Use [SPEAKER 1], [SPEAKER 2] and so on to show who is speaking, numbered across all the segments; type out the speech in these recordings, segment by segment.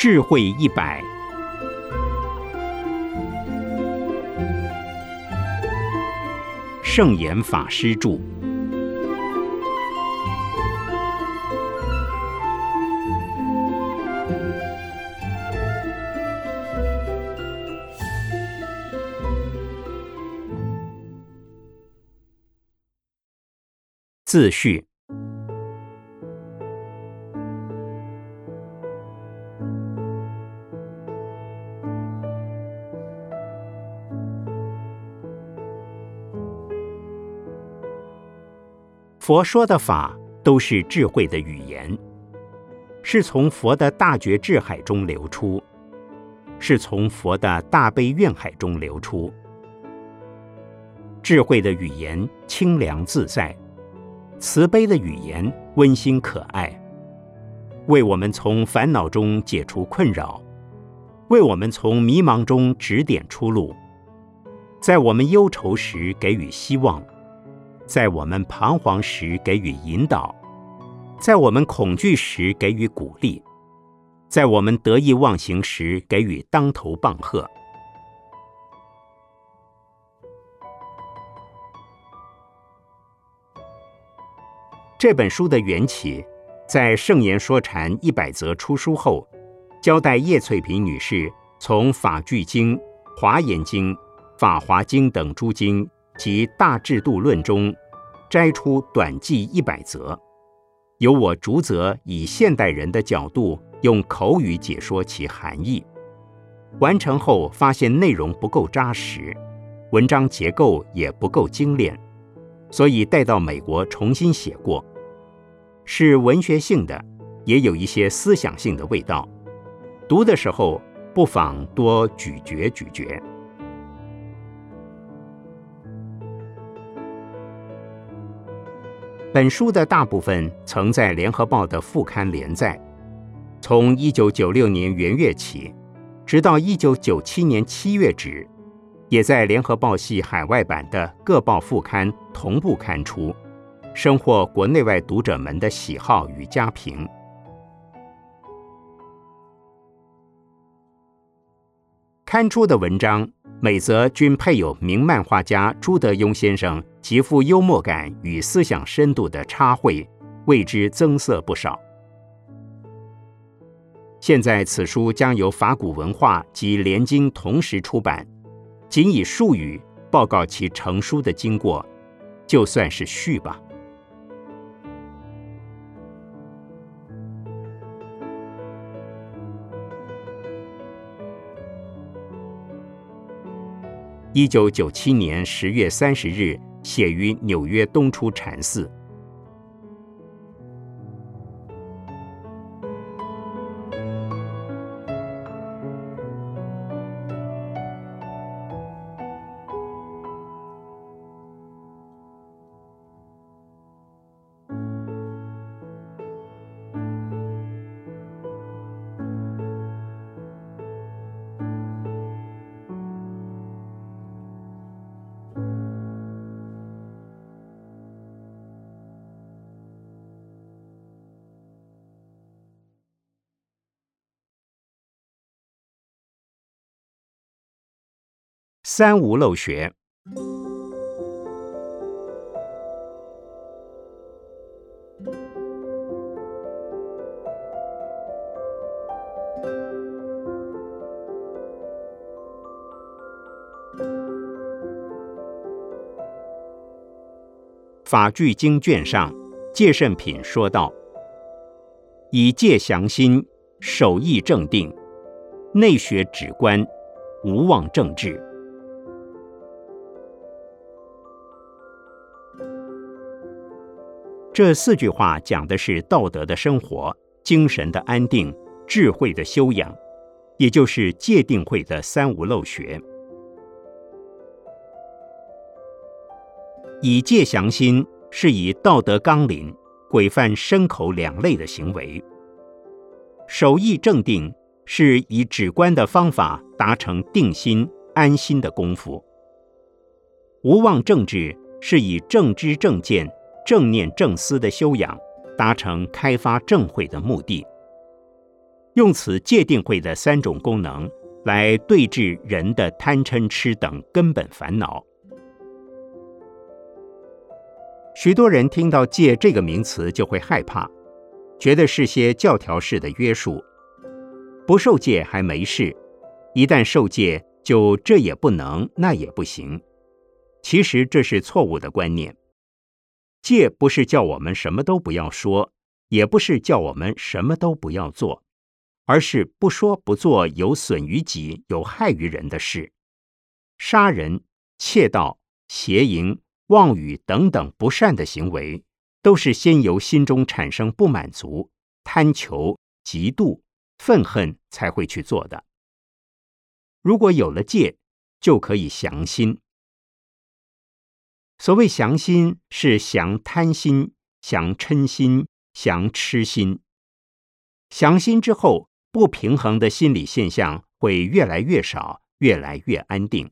[SPEAKER 1] 智慧一百，圣严法师著。自序。佛说的法都是智慧的语言，是从佛的大觉智海中流出，是从佛的大悲愿海中流出。智慧的语言清凉自在。慈悲的语言温馨可爱，为我们从烦恼中解除困扰，为我们从迷茫中指点出路，在我们忧愁时给予希望，在我们彷徨时给予引导，在我们恐惧时给予鼓励，在我们得意忘形时给予当头棒喝。这本书的缘起，在《圣言说禅一百则》出书后，交代叶翠萍女士从《法句经》《华严经》《法华经》等诸经及《大制度论》中摘出短记一百则，由我逐则以现代人的角度用口语解说其含义。完成后发现内容不够扎实，文章结构也不够精炼。所以带到美国重新写过，是文学性的，也有一些思想性的味道。读的时候不妨多咀嚼咀嚼。本书的大部分曾在《联合报》的副刊连载，从一九九六年元月起，直到一九九七年七月止。也在联合报系海外版的各报副刊同步刊出，收获国内外读者们的喜好与佳评。刊出的文章每则均配有名漫画家朱德庸先生极富幽默感与思想深度的插绘，为之增色不少。现在此书将由法古文化及联经同时出版。仅以术语报告其成书的经过，就算是序吧。一九九七年十月三十日，写于纽约东出禅寺。三无漏学，法句经卷上，戒慎品说道：“以戒降心，守意正定，内学止观，无妄正治。”这四句话讲的是道德的生活、精神的安定、智慧的修养，也就是戒定慧的三无漏学。以戒降心，是以道德纲领规范身口两类的行为；守意正定，是以止观的方法达成定心安心的功夫；无妄正治，是以正知正见。正念正思的修养，达成开发正慧的目的。用此界定慧的三种功能来对治人的贪嗔痴等根本烦恼。许多人听到“戒”这个名词就会害怕，觉得是些教条式的约束。不受戒还没事，一旦受戒，就这也不能，那也不行。其实这是错误的观念。戒不是叫我们什么都不要说，也不是叫我们什么都不要做，而是不说不做有损于己、有害于人的事。杀人、窃盗、邪淫、妄语等等不善的行为，都是先由心中产生不满足、贪求、嫉妒、愤恨才会去做的。如果有了戒，就可以降心。所谓降心，是降贪心、降嗔心、降痴心。降心之后，不平衡的心理现象会越来越少，越来越安定。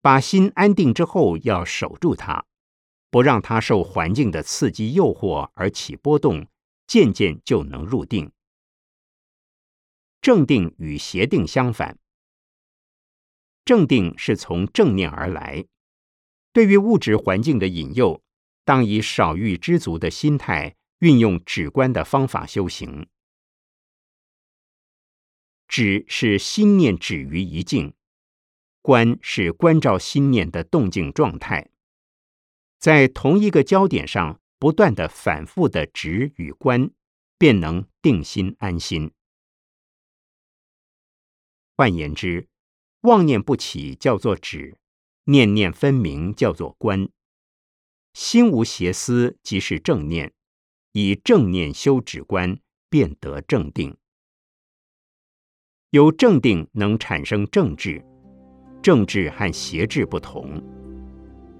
[SPEAKER 1] 把心安定之后，要守住它，不让它受环境的刺激诱惑而起波动，渐渐就能入定。正定与邪定相反。正定是从正念而来，对于物质环境的引诱，当以少欲知足的心态，运用止观的方法修行。止是心念止于一境，观是关照心念的动静状态，在同一个焦点上不断的反复的止与观，便能定心安心。换言之。妄念不起，叫做止；念念分明，叫做观。心无邪思，即是正念。以正念修止观，便得正定。有正定，能产生正智。正智和邪智不同。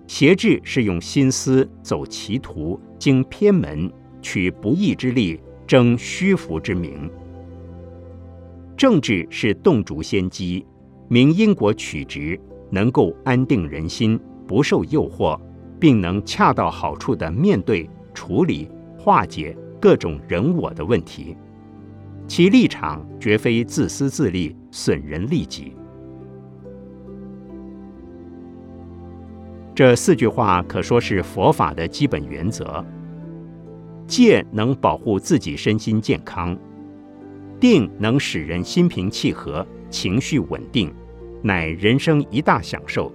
[SPEAKER 1] 邪智是用心思走歧途，经偏门，取不义之利，争虚浮之名。正智是洞烛先机。明因果取直，能够安定人心，不受诱惑，并能恰到好处的面对、处理、化解各种人我的问题。其立场绝非自私自利、损人利己。这四句话可说是佛法的基本原则。戒能保护自己身心健康，定能使人心平气和。情绪稳定，乃人生一大享受。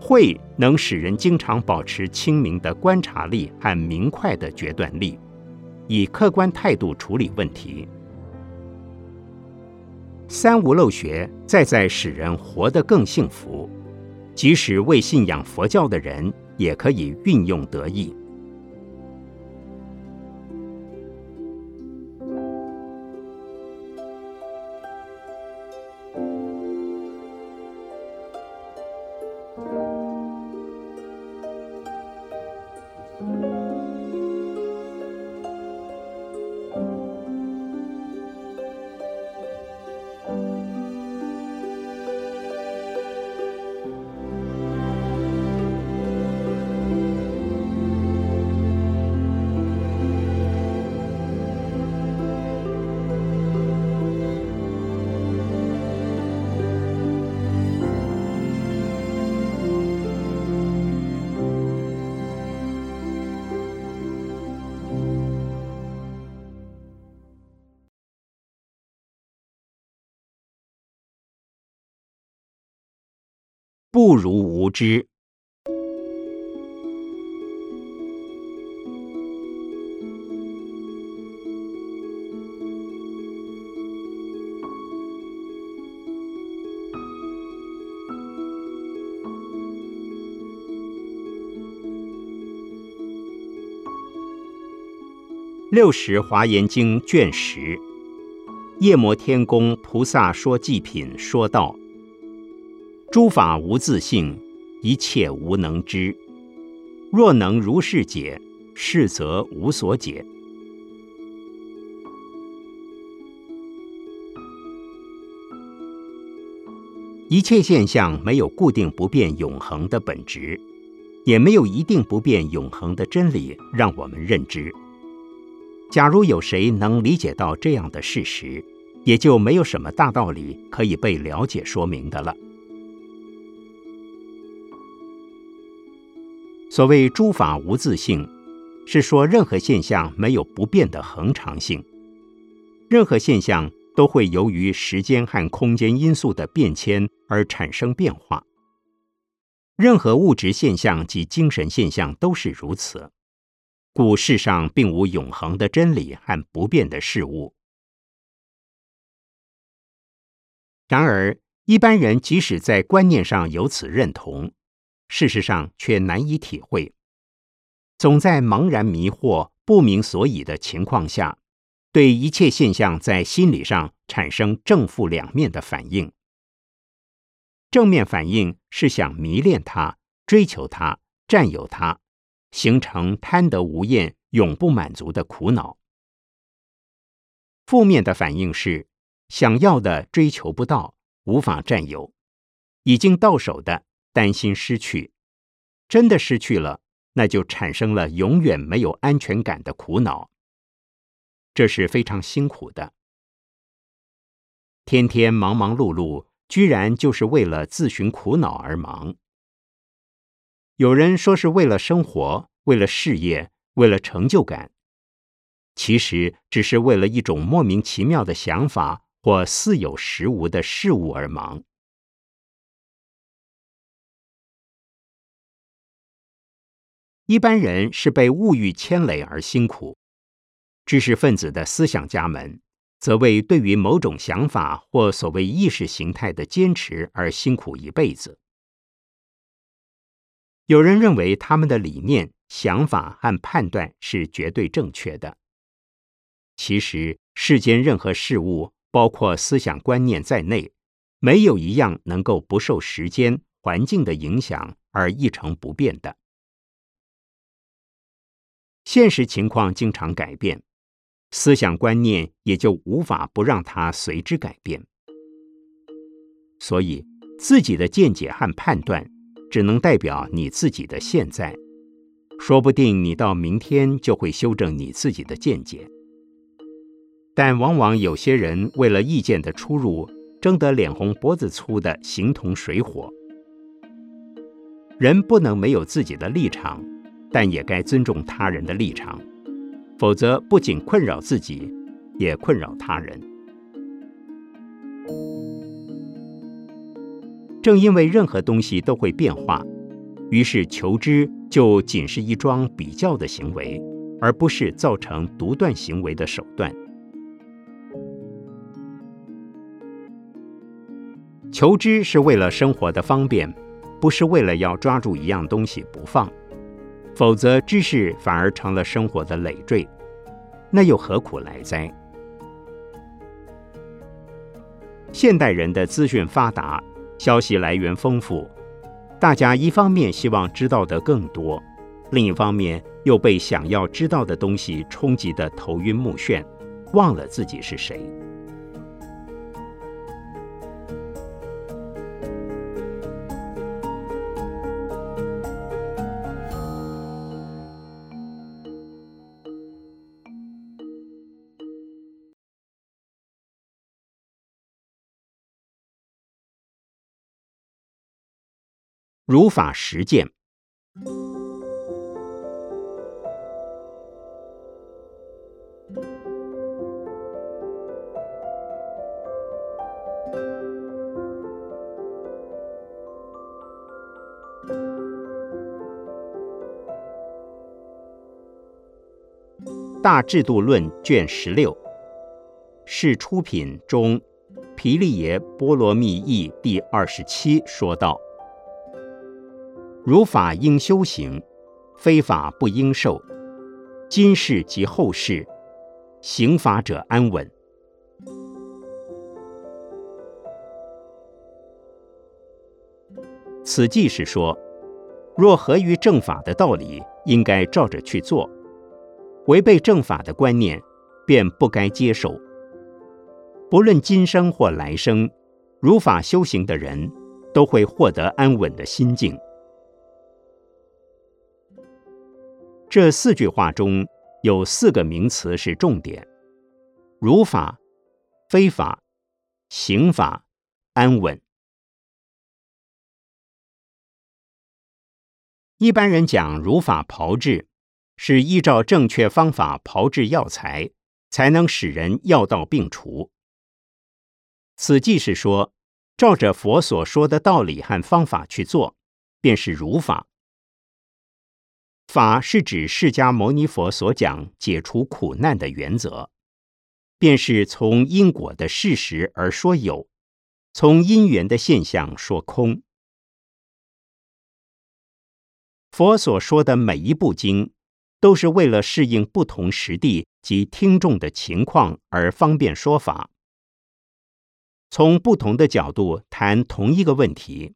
[SPEAKER 1] 慧能使人经常保持清明的观察力和明快的决断力，以客观态度处理问题。三无漏学再在使人活得更幸福，即使未信仰佛教的人也可以运用得意。不如无知。六十华严经卷十，夜摩天宫菩萨说祭品说道。诸法无自性，一切无能知。若能如是解，是则无所解。一切现象没有固定不变永恒的本质，也没有一定不变永恒的真理让我们认知。假如有谁能理解到这样的事实，也就没有什么大道理可以被了解说明的了。所谓诸法无自性，是说任何现象没有不变的恒常性，任何现象都会由于时间和空间因素的变迁而产生变化。任何物质现象及精神现象都是如此。故世上并无永恒的真理和不变的事物。然而，一般人即使在观念上有此认同，事实上却难以体会，总在茫然迷惑、不明所以的情况下，对一切现象在心理上产生正负两面的反应。正面反应是想迷恋它、追求它、占有它。形成贪得无厌、永不满足的苦恼。负面的反应是想要的追求不到，无法占有；已经到手的担心失去，真的失去了，那就产生了永远没有安全感的苦恼。这是非常辛苦的，天天忙忙碌碌，居然就是为了自寻苦恼而忙。有人说是为了生活，为了事业，为了成就感，其实只是为了一种莫名其妙的想法或似有实无的事物而忙。一般人是被物欲牵累而辛苦，知识分子的思想家们则为对于某种想法或所谓意识形态的坚持而辛苦一辈子。有人认为他们的理念、想法和判断是绝对正确的。其实，世间任何事物，包括思想观念在内，没有一样能够不受时间、环境的影响而一成不变的。现实情况经常改变，思想观念也就无法不让它随之改变。所以，自己的见解和判断。只能代表你自己的现在，说不定你到明天就会修正你自己的见解。但往往有些人为了意见的出入，争得脸红脖子粗的形同水火。人不能没有自己的立场，但也该尊重他人的立场，否则不仅困扰自己，也困扰他人。正因为任何东西都会变化，于是求知就仅是一桩比较的行为，而不是造成独断行为的手段。求知是为了生活的方便，不是为了要抓住一样东西不放，否则知识反而成了生活的累赘，那又何苦来哉？现代人的资讯发达。消息来源丰富，大家一方面希望知道的更多，另一方面又被想要知道的东西冲击得头晕目眩，忘了自己是谁。如法实践。大制度论卷十六是出品中毗利耶波罗蜜译第二十七说道。如法应修行，非法不应受。今世及后世，行法者安稳。此即是说，若合于正法的道理，应该照着去做；违背正法的观念，便不该接受。不论今生或来生，如法修行的人，都会获得安稳的心境。这四句话中，有四个名词是重点：如法、非法、刑法、安稳。一般人讲如法炮制，是依照正确方法炮制药材，才能使人药到病除。此即是说，照着佛所说的道理和方法去做，便是如法。法是指释迦牟尼佛所讲解除苦难的原则，便是从因果的事实而说有，从因缘的现象说空。佛所说的每一部经，都是为了适应不同时地及听众的情况而方便说法，从不同的角度谈同一个问题。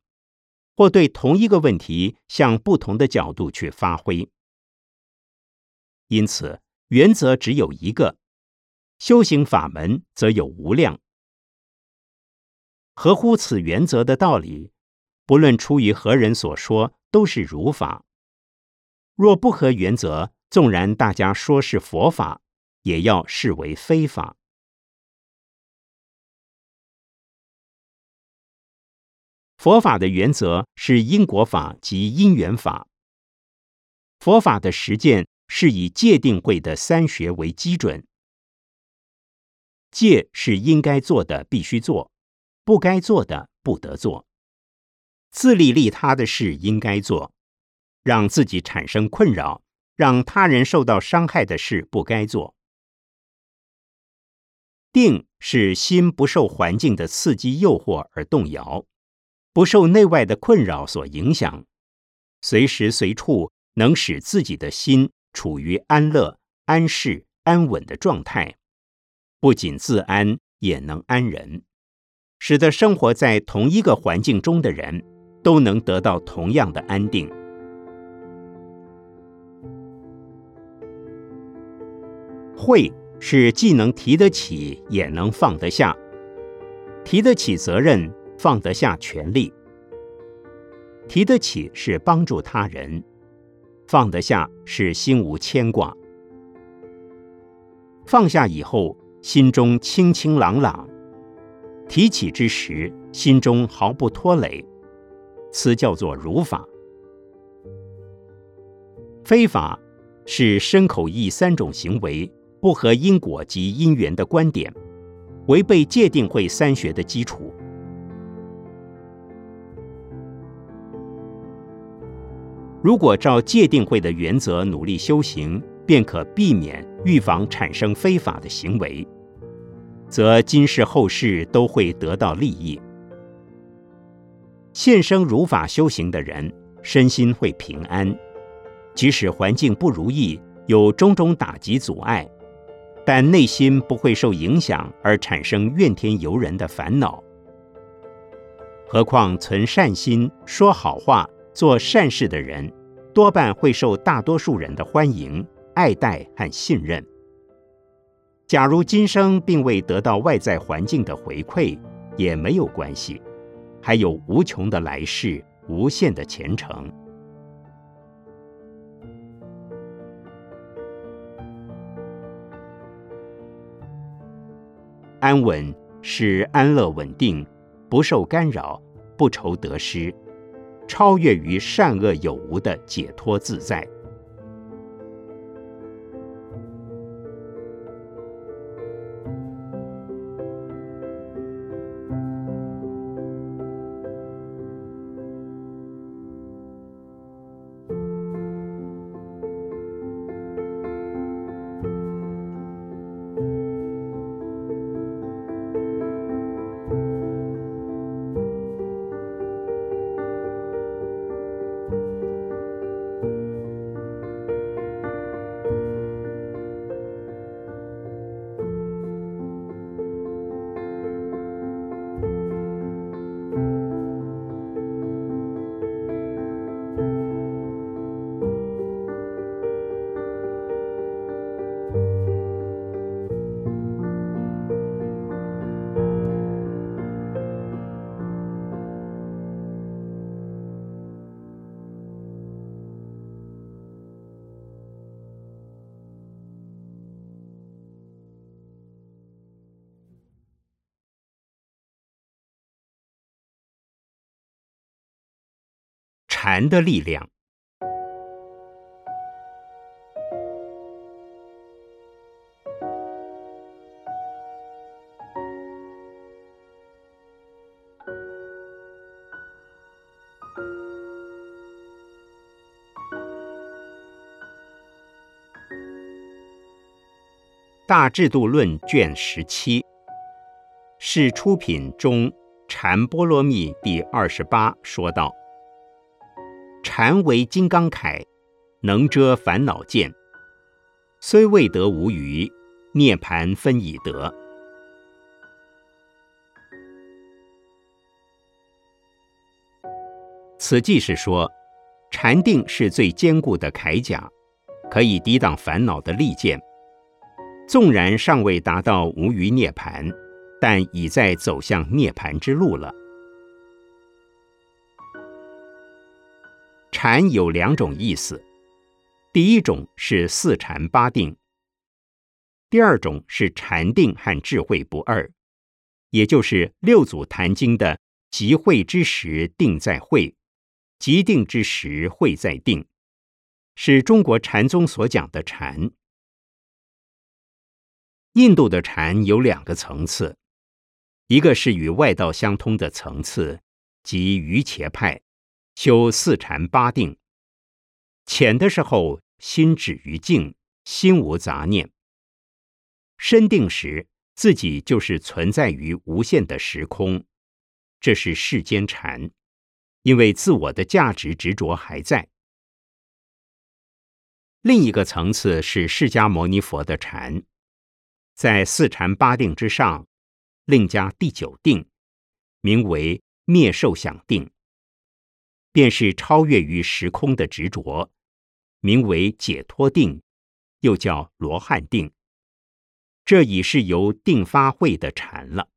[SPEAKER 1] 或对同一个问题向不同的角度去发挥，因此原则只有一个，修行法门则有无量。合乎此原则的道理，不论出于何人所说，都是如法；若不合原则，纵然大家说是佛法，也要视为非法。佛法的原则是因果法及因缘法。佛法的实践是以戒定慧的三学为基准。戒是应该做的必须做，不该做的不得做。自利利他的事应该做，让自己产生困扰、让他人受到伤害的事不该做。定是心不受环境的刺激诱惑而动摇。不受内外的困扰所影响，随时随处能使自己的心处于安乐、安适、安稳的状态，不仅自安，也能安人，使得生活在同一个环境中的人都能得到同样的安定。慧是既能提得起，也能放得下，提得起责任。放得下权力，提得起是帮助他人，放得下是心无牵挂。放下以后，心中清清朗朗；提起之时，心中毫不拖累。此叫做如法。非法是身口意三种行为不合因果及因缘的观点，违背戒定慧三学的基础。如果照戒定慧的原则努力修行，便可避免、预防产生非法的行为，则今世后世都会得到利益。现生如法修行的人，身心会平安，即使环境不如意，有种种打击阻碍，但内心不会受影响而产生怨天尤人的烦恼。何况存善心、说好话。做善事的人，多半会受大多数人的欢迎、爱戴和信任。假如今生并未得到外在环境的回馈，也没有关系，还有无穷的来世、无限的前程。安稳是安乐稳定，不受干扰，不愁得失。超越于善恶有无的解脱自在。禅的力量。《大制度论》卷十七，是出品中禅波罗蜜第二十八说道：“禅为金刚铠，能遮烦恼见。虽未得无余，涅盘分已得。”此即是说，禅定是最坚固的铠甲，可以抵挡烦恼的利剑。纵然尚未达到无余涅盘，但已在走向涅盘之路了。禅有两种意思，第一种是四禅八定，第二种是禅定和智慧不二，也就是六祖坛经的“即会之时定在会，即定之时会在定”，是中国禅宗所讲的禅。印度的禅有两个层次，一个是与外道相通的层次，即瑜伽派，修四禅八定。浅的时候，心止于静，心无杂念；深定时，自己就是存在于无限的时空，这是世间禅，因为自我的价值执着还在。另一个层次是释迦牟尼佛的禅。在四禅八定之上，另加第九定，名为灭受想定，便是超越于时空的执着，名为解脱定，又叫罗汉定。这已是由定发慧的禅了。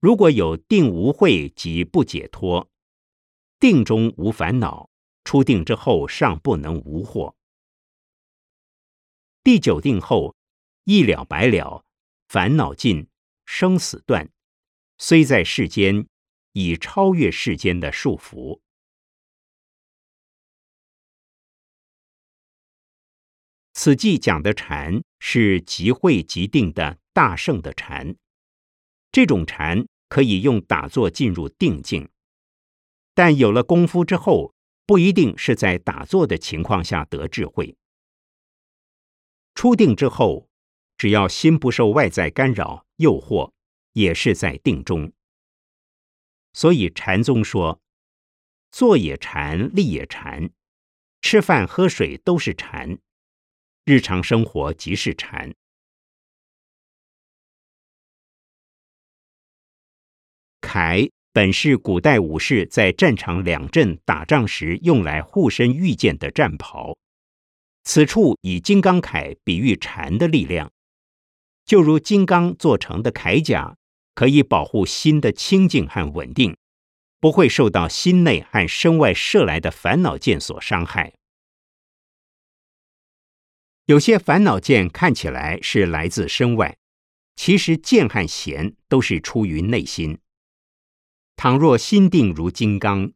[SPEAKER 1] 如果有定无慧即不解脱，定中无烦恼，出定之后尚不能无惑。第九定后。一了百了，烦恼尽，生死断，虽在世间，以超越世间的束缚。此记讲的禅是即会即定的大圣的禅，这种禅可以用打坐进入定境，但有了功夫之后，不一定是在打坐的情况下得智慧。初定之后。只要心不受外在干扰诱惑，也是在定中。所以禅宗说，坐也禅，立也禅，吃饭喝水都是禅，日常生活即是禅。铠本是古代武士在战场两阵打仗时用来护身御剑的战袍，此处以金刚铠比喻禅的力量。就如金刚做成的铠甲，可以保护心的清净和稳定，不会受到心内和身外射来的烦恼箭所伤害。有些烦恼箭看起来是来自身外，其实箭和弦都是出于内心。倘若心定如金刚，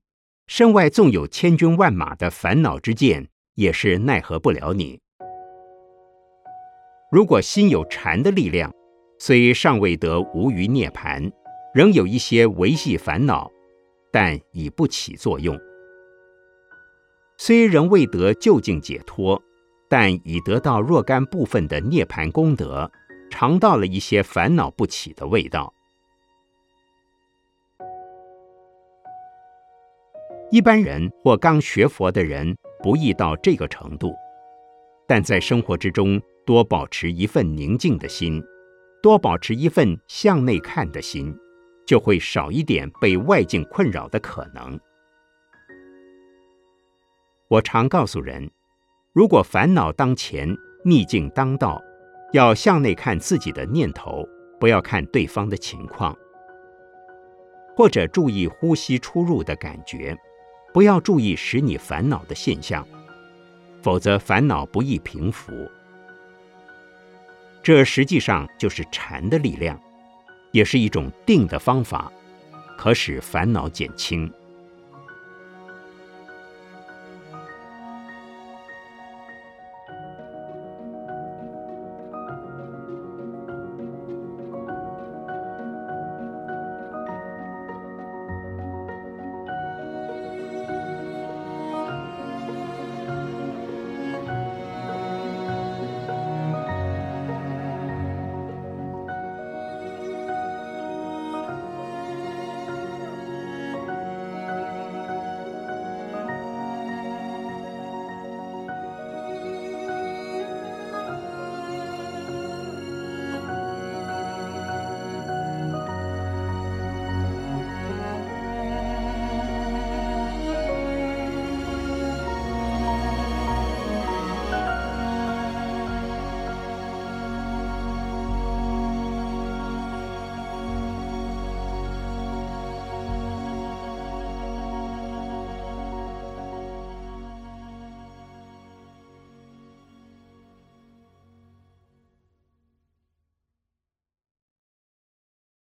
[SPEAKER 1] 身外纵有千军万马的烦恼之箭，也是奈何不了你。如果心有禅的力量，虽尚未得无余涅盘，仍有一些维系烦恼，但已不起作用。虽仍未得究竟解脱，但已得到若干部分的涅盘功德，尝到了一些烦恼不起的味道。一般人或刚学佛的人，不易到这个程度，但在生活之中。多保持一份宁静的心，多保持一份向内看的心，就会少一点被外境困扰的可能。我常告诉人，如果烦恼当前，逆境当道，要向内看自己的念头，不要看对方的情况，或者注意呼吸出入的感觉，不要注意使你烦恼的现象，否则烦恼不易平伏。这实际上就是禅的力量，也是一种定的方法，可使烦恼减轻。